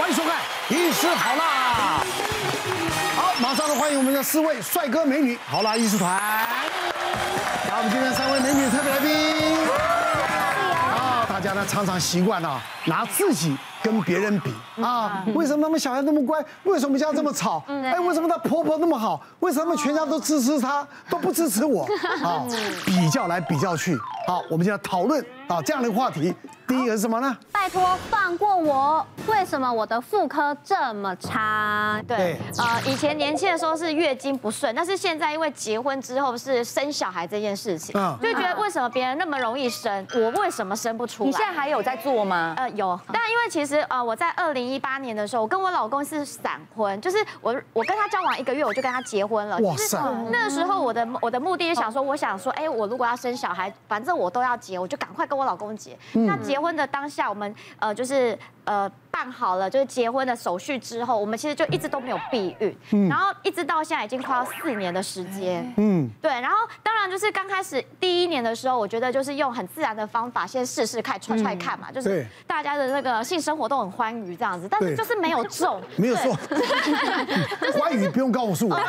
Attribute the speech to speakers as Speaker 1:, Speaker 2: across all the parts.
Speaker 1: 欢迎收看《医师好辣》。好，马上来欢迎我们的四位帅哥美女好啦医师团。然后我们今天三位美女特别来宾。啊，大家呢常常习惯啊拿自己。跟别人比啊，为什么他们小孩那么乖？为什么家这么吵？哎，为什么她婆婆那么好？为什么全家都支持她，都不支持我？啊，比较来比较去。好，我们现在讨论啊这样的话题。第一个是什么呢？
Speaker 2: 拜托放过我！为什么我的妇科这么差？对，呃，以前年轻的时候是月经不顺，但是现在因为结婚之后是生小孩这件事情，就觉得为什么别人那么容易生，我为什么生不出来？
Speaker 3: 你现在还有在做吗？
Speaker 2: 呃，有，但因为其实呃我在二零一八年的时候，我跟我老公是闪婚，就是我我跟他交往一个月我就跟他结婚了。哇塞！那个时候我的我的目的是想说，我想说，哎，我如果要生小孩，反正我都要结，我就赶快跟我老公结。那结。结婚的当下，我们呃就是呃办好了就是结婚的手续之后，我们其实就一直都没有避孕，嗯、然后一直到现在已经快要四年的时间，嗯，对，然后当然就是刚开始第一年的时候，我觉得就是用很自然的方法先试试看，踹踹看嘛，就是大家的那个性生活都很欢愉这样子，但是就是没有中，
Speaker 1: 没有中，欢愉不用告诉我。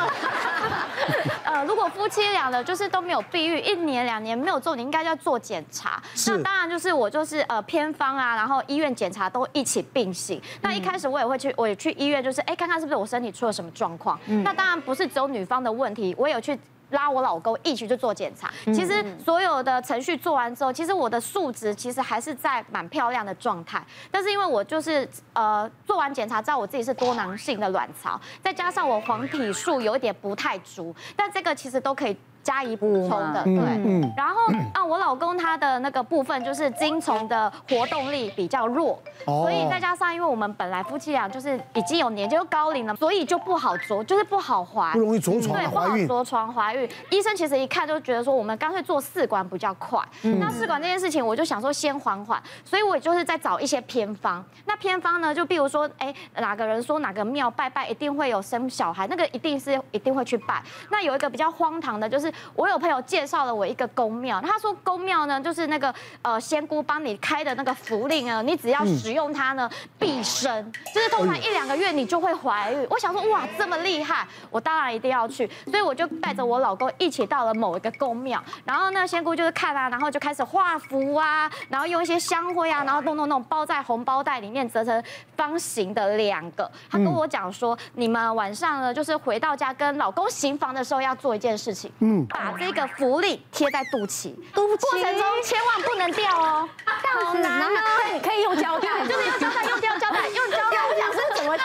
Speaker 2: 呃，如果夫妻俩的就是都没有避孕，一年两年没有做，你应该要做检查。那当然就是我就是呃偏方啊，然后医院检查都一起并行。那一开始我也会去，我也去医院，就是哎看看是不是我身体出了什么状况。那当然不是只有女方的问题，我有去。拉我老公一起去做检查，其实所有的程序做完之后，其实我的数值其实还是在蛮漂亮的状态，但是因为我就是呃做完检查知道我自己是多囊性的卵巢，再加上我黄体素有一点不太足，但这个其实都可以。加以补充的，对。然后啊，我老公他的那个部分就是精虫的活动力比较弱，所以再加上因为我们本来夫妻俩就是已经有年纪又高龄了，所以就不好着，就是不好怀，
Speaker 1: 不容易着床。对，不好
Speaker 2: 着床怀孕。医生其实一看就觉得说，我们干脆做试管比较快。那试管这件事情，我就想说先缓缓，所以我就是在找一些偏方。那偏方呢，就比如说，哎，哪个人说哪个庙拜拜一定会有生小孩，那个一定是一定会去拜。那有一个比较荒唐的，就是。我有朋友介绍了我一个宫庙，他说宫庙呢，就是那个呃仙姑帮你开的那个符令啊，你只要使用它呢，必生，就是通常一两个月你就会怀孕。我想说哇，这么厉害，我当然一定要去，所以我就带着我老公一起到了某一个宫庙，然后那仙姑就是看啊，然后就开始画符啊，然后用一些香灰啊，然后弄弄弄包在红包袋里面，折成方形的两个。他跟我讲说，你们晚上呢，就是回到家跟老公行房的时候要做一件事情，嗯。把这个福利贴在肚脐，肚脐过程中千万不能掉哦。这样子，然后呢，可以用胶带，就是用胶带，用胶胶带，用胶带。我想说怎么啦？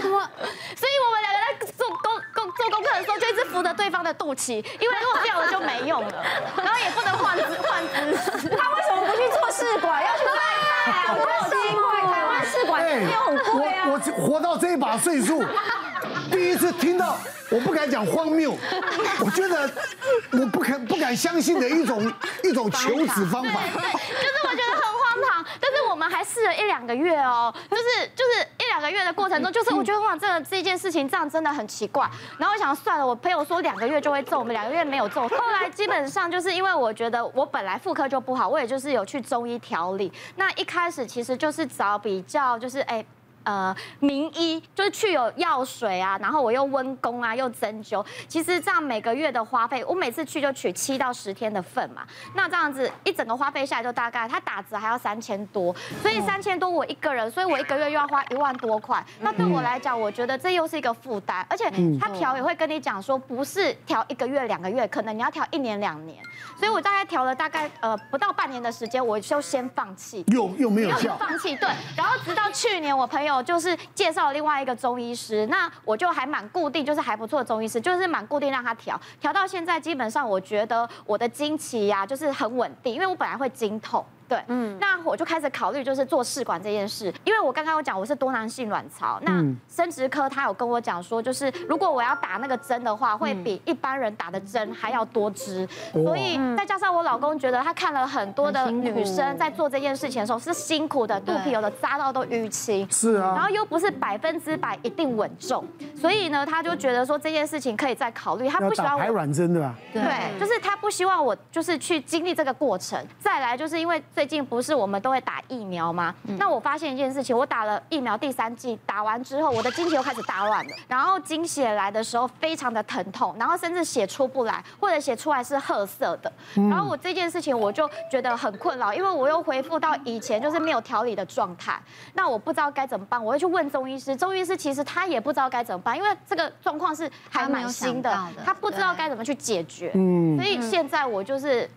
Speaker 2: 怎么？所以我们两个在做功功做功课的时候，就一直扶着对方的肚脐，因为如果掉了就没用了，然后也不能换姿换姿势。他为什么不去做试管？要去拜拜？我好奇怪，台湾试管没有很贵啊。
Speaker 1: 我我活到这一把岁数。第一次听到，我不敢讲荒谬，我觉得我不肯不敢相信的一种 一种求子方法。
Speaker 2: 对，就是我觉得很荒唐，但是我们还试了一两个月哦，就是就是一两个月的过程中，就是我觉得哇，这个这件事情这样真的很奇怪。然后我想算了，我朋友说两个月就会中，我们两个月没有中。后来基本上就是因为我觉得我本来妇科就不好，我也就是有去中医调理。那一开始其实就是找比较就是哎。呃，名医就是去有药水啊，然后我又温宫啊，又针灸。其实这样每个月的花费，我每次去就取七到十天的份嘛。那这样子一整个花费下来，就大概他打折还要三千多，所以三千多我一个人，所以我一个月又要花一万多块。那对我来讲，我觉得这又是一个负担，而且他调也会跟你讲说，不是调一个月两个月，可能你要调一年两年。所以我大概调了大概呃不到半年的时间，我就先放弃，
Speaker 1: 又又没有效，
Speaker 2: 放弃对。然后直到去年，我朋友。就是介绍了另外一个中医师，那我就还蛮固定，就是还不错的中医师，就是蛮固定让他调，调到现在基本上我觉得我的经期呀就是很稳定，因为我本来会经痛。对，嗯，那我就开始考虑，就是做试管这件事，因为我刚刚有讲我是多囊性卵巢，那生殖科他有跟我讲说，就是如果我要打那个针的话，会比一般人打的针还要多支，所以再加上我老公觉得他看了很多的女生在做这件事情的时候是辛苦的，肚皮有的扎到都淤青，
Speaker 1: 是啊，
Speaker 2: 然后又不是百分之百一定稳重，所以呢，他就觉得说这件事情可以再考虑，他不喜欢
Speaker 1: 排卵针对吧？
Speaker 2: 对，就是他不希望我就是去经历这个过程，再来就是因为这。最近不是我们都会打疫苗吗？那我发现一件事情，我打了疫苗第三剂，打完之后我的经期又开始大乱了，然后经血来的时候非常的疼痛，然后甚至血出不来，或者血出来是褐色的。然后我这件事情我就觉得很困扰，因为我又恢复到以前就是没有调理的状态，那我不知道该怎么办，我会去问中医师，中医师其实他也不知道该怎么办，因为这个状况是还蛮新的，他不知道该怎么去解决。嗯，所以现在我就是。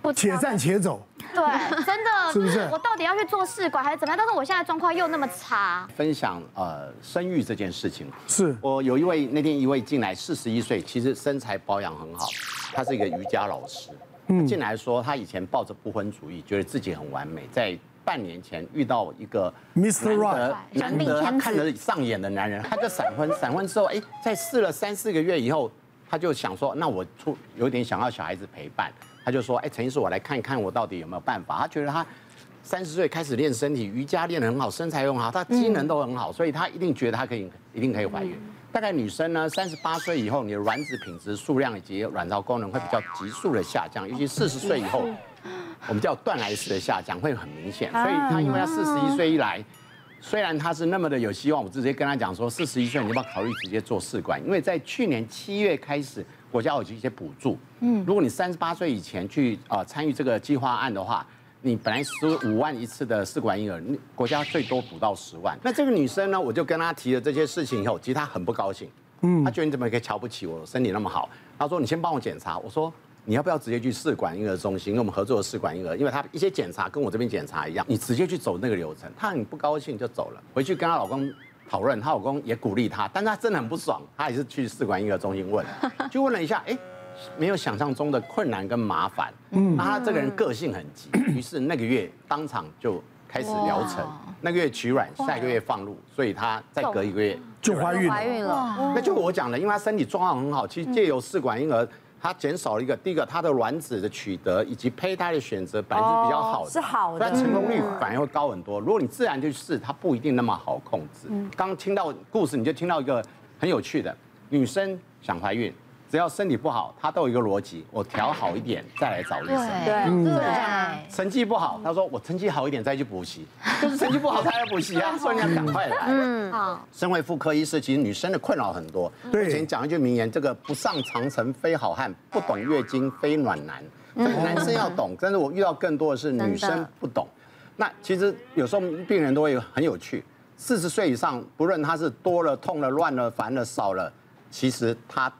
Speaker 2: 不
Speaker 1: 且战且走，
Speaker 2: 对，真的 是不是？我到底要去做试管还是怎么样？但是我现在状况又那么差。
Speaker 3: 分享呃生育这件事情，
Speaker 1: 是
Speaker 3: 我有一位那天一位进来四十一岁，其实身材保养很好，他是一个瑜伽老师。嗯，进来说他以前抱着不婚主义，觉得自己很完美，在半年前遇到一个
Speaker 1: Mr. Right，
Speaker 3: 难得他看得上眼的男人，他就闪婚，闪婚之后，哎，在试了三四个月以后，他就想说，那我出有点想要小孩子陪伴。他就说：“哎，陈医师，我来看一看，我到底有没有办法？”他觉得他三十岁开始练身体，瑜伽练得很好，身材又很好，他机能都很好，所以他一定觉得他可以，一定可以怀孕。大概女生呢，三十八岁以后，你的卵子品质、数量以及卵巢功能会比较急速的下降，尤其四十岁以后，我们叫断崖式的下降会很明显。所以他因为他四十一岁一来，虽然他是那么的有希望，我直接跟他讲说，四十一岁你要不要考虑直接做试管？因为在去年七月开始。国家有一些补助，嗯，如果你三十八岁以前去啊参与这个计划案的话，你本来十五万一次的试管婴儿，你国家最多补到十万。那这个女生呢，我就跟她提了这些事情以后，其实她很不高兴，嗯，她觉得你怎么可以瞧不起我，身体那么好？她说你先帮我检查，我说你要不要直接去试管婴儿中心，因为我们合作的试管婴儿，因为她一些检查跟我这边检查一样，你直接去走那个流程。她很不高兴就走了，回去跟她老公。讨论，她老公也鼓励她，但是她真的很不爽，她也是去试管婴儿中心问，就问了一下，哎，没有想象中的困难跟麻烦，嗯，那她这个人个性很急，于是那个月当场就开始疗程，那个月取卵，下一个月放入，所以她再隔一个月
Speaker 1: 就怀孕了，
Speaker 2: 怀孕了，
Speaker 3: 那就我讲了，因为她身体状况很好，其实借由试管婴儿。它减少了一个，第一个它的卵子的取得以及胚胎的选择本来是比较好的，
Speaker 4: 是好的，
Speaker 3: 但成功率反而会高很多。如果你自然去试，它不一定那么好控制。刚听到故事，你就听到一个很有趣的，女生想怀孕。只要身体不好，他都有一个逻辑，我调好一点再来找医生。
Speaker 4: 对对，
Speaker 3: 成绩不好，他说我成绩好一点再去补习，就是成绩不好才要补习啊，所以你要赶快来。嗯，好。身为妇科医师，其实女生的困扰很多。对。以前讲一句名言，这个不上长城非好汉，不懂月经非暖男。这个男生要懂，但是我遇到更多的是女生不懂。那其实有时候病人都会很有趣，四十岁以上，不论他是多了、痛了、乱了、烦了、少了，其实他。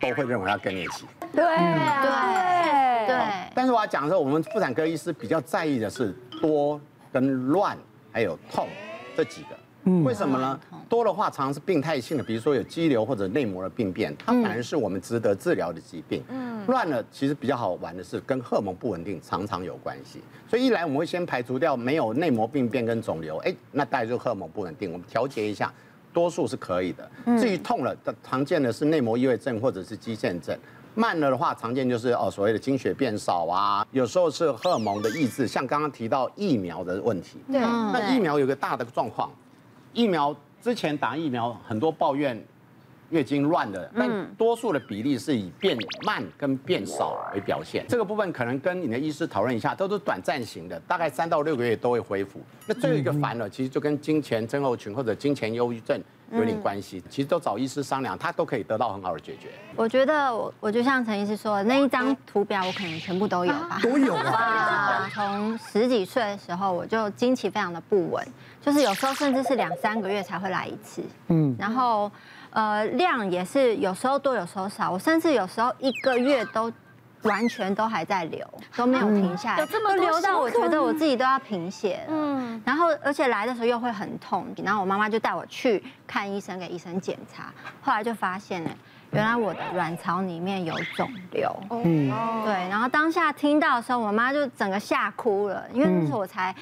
Speaker 3: 都会认为要更年期，
Speaker 4: 对对对。
Speaker 3: 但是我要讲的是，我们妇产科医师比较在意的是多跟乱，还有痛这几个。为什么呢？多的话常常是病态性的，比如说有肌瘤或者内膜的病变，它反而是我们值得治疗的疾病。嗯。乱了，其实比较好玩的是跟荷尔蒙不稳定常常有关系。所以一来我们会先排除掉没有内膜病变跟肿瘤，哎，那大概就荷尔蒙不稳定，我们调节一下。多数是可以的。至于痛了，常见的是内膜异位症或者是肌腺症。慢了的话，常见就是哦所谓的经血变少啊，有时候是荷尔蒙的抑制，像刚刚提到疫苗的问题。对。那疫苗有个大的状况，疫苗之前打疫苗很多抱怨。月经乱的，但多数的比例是以变慢跟变少为表现。这个部分可能跟你的医师讨论一下，都是短暂型的，大概三到六个月都会恢复。那最后一个烦了，其实就跟金钱症候群或者金钱忧郁症有点关系。其实都找医师商量，他都可以得到很好的解决。
Speaker 4: 我觉得我我就像陈医师说的，那一张图表我可能全部都有吧，
Speaker 1: 都有啊。
Speaker 4: 从十几岁的时候我就经期非常的不稳，就是有时候甚至是两三个月才会来一次。嗯，然后。呃，量也是有时候多，有时候少。我甚至有时候一个月都完全都还在流，都没有停下来，都流到我觉得我自己都要贫血了。嗯，然后而且来的时候又会很痛，然后我妈妈就带我去看医生，给医生检查。后来就发现呢，原来我的卵巢里面有肿瘤。嗯，对。然后当下听到的时候，我妈就整个吓哭了，因为那时候我才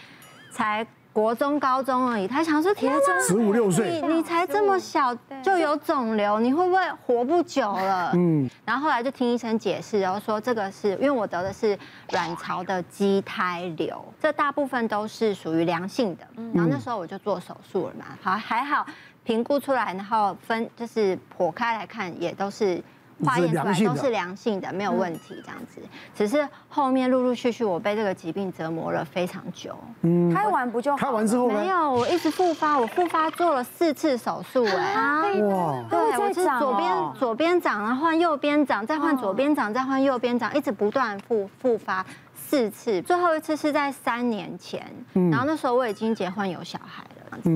Speaker 4: 才。国中、高中而已，他想说：天哪，
Speaker 1: 十五六岁，
Speaker 4: 你你才这么小就有肿瘤，你会不会活不久了？嗯，然后后来就听医生解释，然后说这个是因为我得的是卵巢的畸胎瘤，这大部分都是属于良性的。然后那时候我就做手术了嘛，好还好评估出来，然后分就是剖开来看也都是化验出来都是良性的，没有问题这样子。只是后面陆陆续续我被这个疾病折磨了非常久。
Speaker 5: 嗯，开完不就好？
Speaker 1: 开完之后
Speaker 4: 没有，我一直复发，我复发做了四次手术，哎，哇，对，我是左边左边长，然后换右边长，再换左边长，再换右边长，一直不断复复发四次，最后一次是在三年前，然后那时候我已经结婚有小孩。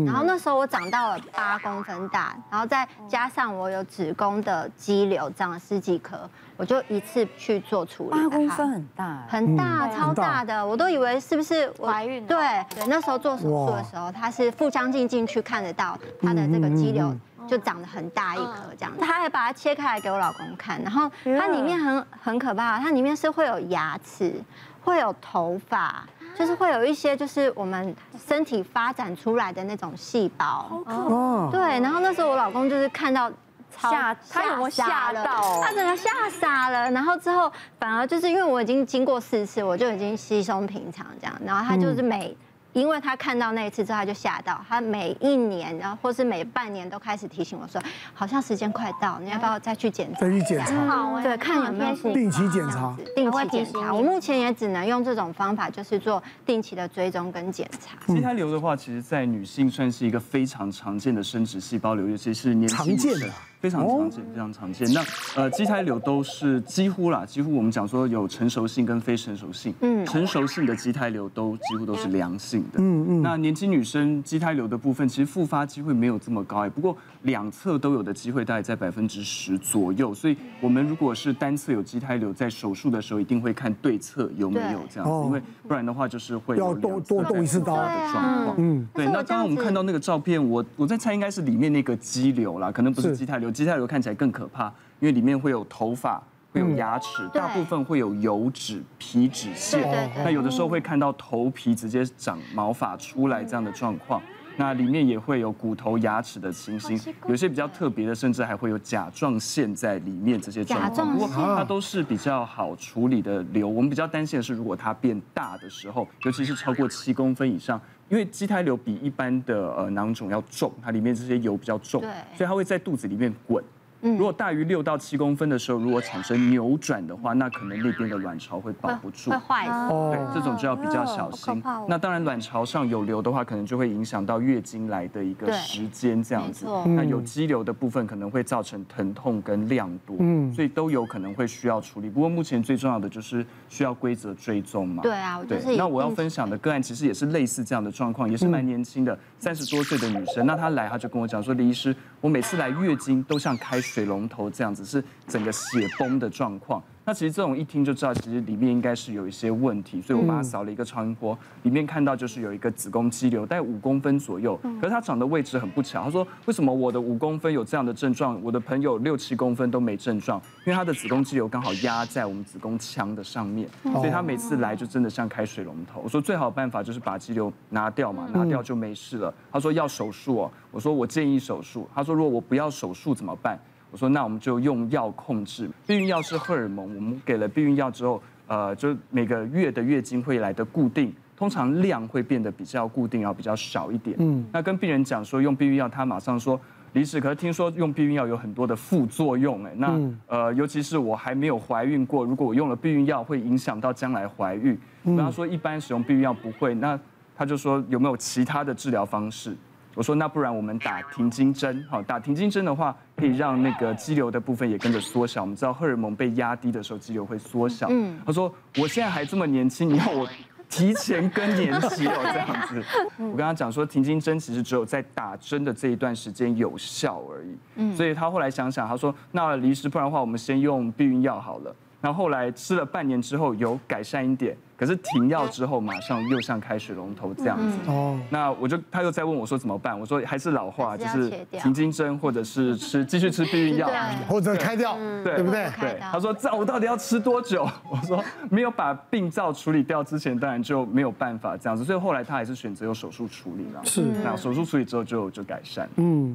Speaker 4: 然后那时候我长到了八公分大，然后再加上我有子宫的肌瘤长了十几颗，我就一次去做处理。
Speaker 5: 八公分很大，
Speaker 4: 很大，超大的，我都以为是不是
Speaker 2: 怀孕？
Speaker 4: 对对，那时候做手术的时候，他是腹腔镜进去看得到他的这个肌瘤就长得很大一颗这样，他还把它切开来给我老公看，然后它里面很很可怕，它里面是会有牙齿，会有头发。就是会有一些，就是我们身体发展出来的那种细胞。哦。对，然后那时候我老公就是看到
Speaker 5: 吓，他有没有吓到？
Speaker 4: 他整个吓傻了。然后之后反而就是因为我已经经过四次，我就已经稀松平常这样。然后他就是每。因为他看到那一次之后，他就吓到。他每一年，然后或是每半年都开始提醒我说，好像时间快到，你要不要再去检查？
Speaker 1: 再去检查。
Speaker 4: 好，对，看有没有
Speaker 1: 定期检查。
Speaker 4: 定期检查。我目前也只能用这种方法，就是做定期的追踪跟检查。
Speaker 6: 畸胎瘤的话，其实在女性算是一个非常常见的生殖细胞瘤，尤其是年轻女生。非常常见，非常常见。那呃，畸胎瘤都是几乎啦，几乎我们讲说有成熟性跟非成熟性。嗯，成熟性的畸胎瘤都几乎都是良性的。嗯嗯。那年轻女生畸胎瘤的部分，其实复发机会没有这么高哎，不过两侧都有的机会大概在百分之十左右。所以我们如果是单侧有畸胎瘤，在手术的时候一定会看对侧有没有这样子，因为不然的话就是会要
Speaker 1: 多多动一次刀的状况。
Speaker 6: 嗯，对。那刚刚我们看到那个照片，我我在猜应该是里面那个肌瘤啦，可能不是畸胎瘤。畸胎瘤看起来更可怕，因为里面会有头发，会有牙齿，大部分会有油脂、皮脂腺。那有的时候会看到头皮直接长毛发出来这样的状况。那里面也会有骨头、牙齿的情形，有些比较特别的，甚至还会有甲状腺在里面这些状况。不过它都是比较好处理的瘤。我们比较担心的是，如果它变大的时候，尤其是超过七公分以上。因为畸胎瘤比一般的呃囊肿要重，它里面这些油比较重，所以它会在肚子里面滚。如果大于六到七公分的时候，如果产生扭转的话，那可能那边的卵巢会保不住，
Speaker 4: 会坏。
Speaker 6: 对，这种就要比较小心。那当然，卵巢上有瘤的话，可能就会影响到月经来的一个时间这样子。那有肌瘤的部分可能会造成疼痛跟量多，所以都有可能会需要处理。不过目前最重要的就是需要规则追踪嘛。
Speaker 4: 对啊，对。
Speaker 6: 那我要分享的个案其实也是类似这样的状况，也是蛮年轻的，三十多岁的女生。那她来，她就跟我讲说，李医师，我每次来月经都像开水龙头这样子，是整个血崩的状况。那其实这种一听就知道，其实里面应该是有一些问题，所以我把它扫了一个超音波，里面看到就是有一个子宫肌瘤，大概五公分左右。可是它长的位置很不巧，他说为什么我的五公分有这样的症状，我的朋友六七公分都没症状？因为他的子宫肌瘤刚好压在我们子宫腔的上面，所以他每次来就真的像开水龙头。我说最好的办法就是把肌瘤拿掉嘛，拿掉就没事了。他说要手术哦，我说我建议手术。他说如果我不要手术怎么办？我说那我们就用药控制，避孕药是荷尔蒙，我们给了避孕药之后，呃，就每个月的月经会来的固定，通常量会变得比较固定，然后比较少一点。嗯，那跟病人讲说用避孕药，他马上说，李史，可是听说用避孕药有很多的副作用，哎，那呃，尤其是我还没有怀孕过，如果我用了避孕药，会影响到将来怀孕。然后说一般使用避孕药不会，那他就说有没有其他的治疗方式？我说那不然我们打停经针，好，打停经针的话可以让那个肌瘤的部分也跟着缩小。我们知道荷尔蒙被压低的时候，肌瘤会缩小。嗯，他说我现在还这么年轻，你要我提前更年期哦，这样子。我跟他讲说停经针其实只有在打针的这一段时间有效而已。嗯，所以他后来想想，他说那李医师，不然的话我们先用避孕药好了。然后后来吃了半年之后有改善一点，可是停药之后马上又像开水龙头这样子。哦，那我就他又在问我说怎么办？我说还是老话，就是停经针或者是吃继续吃避孕药，
Speaker 1: 或者开掉，对，对不对？
Speaker 6: 对。他说这我到底要吃多久？我说没有把病灶处理掉之前，当然就没有办法这样子。所以后来他还是选择用手术处理了。是。那手术处理之后就就改善。嗯。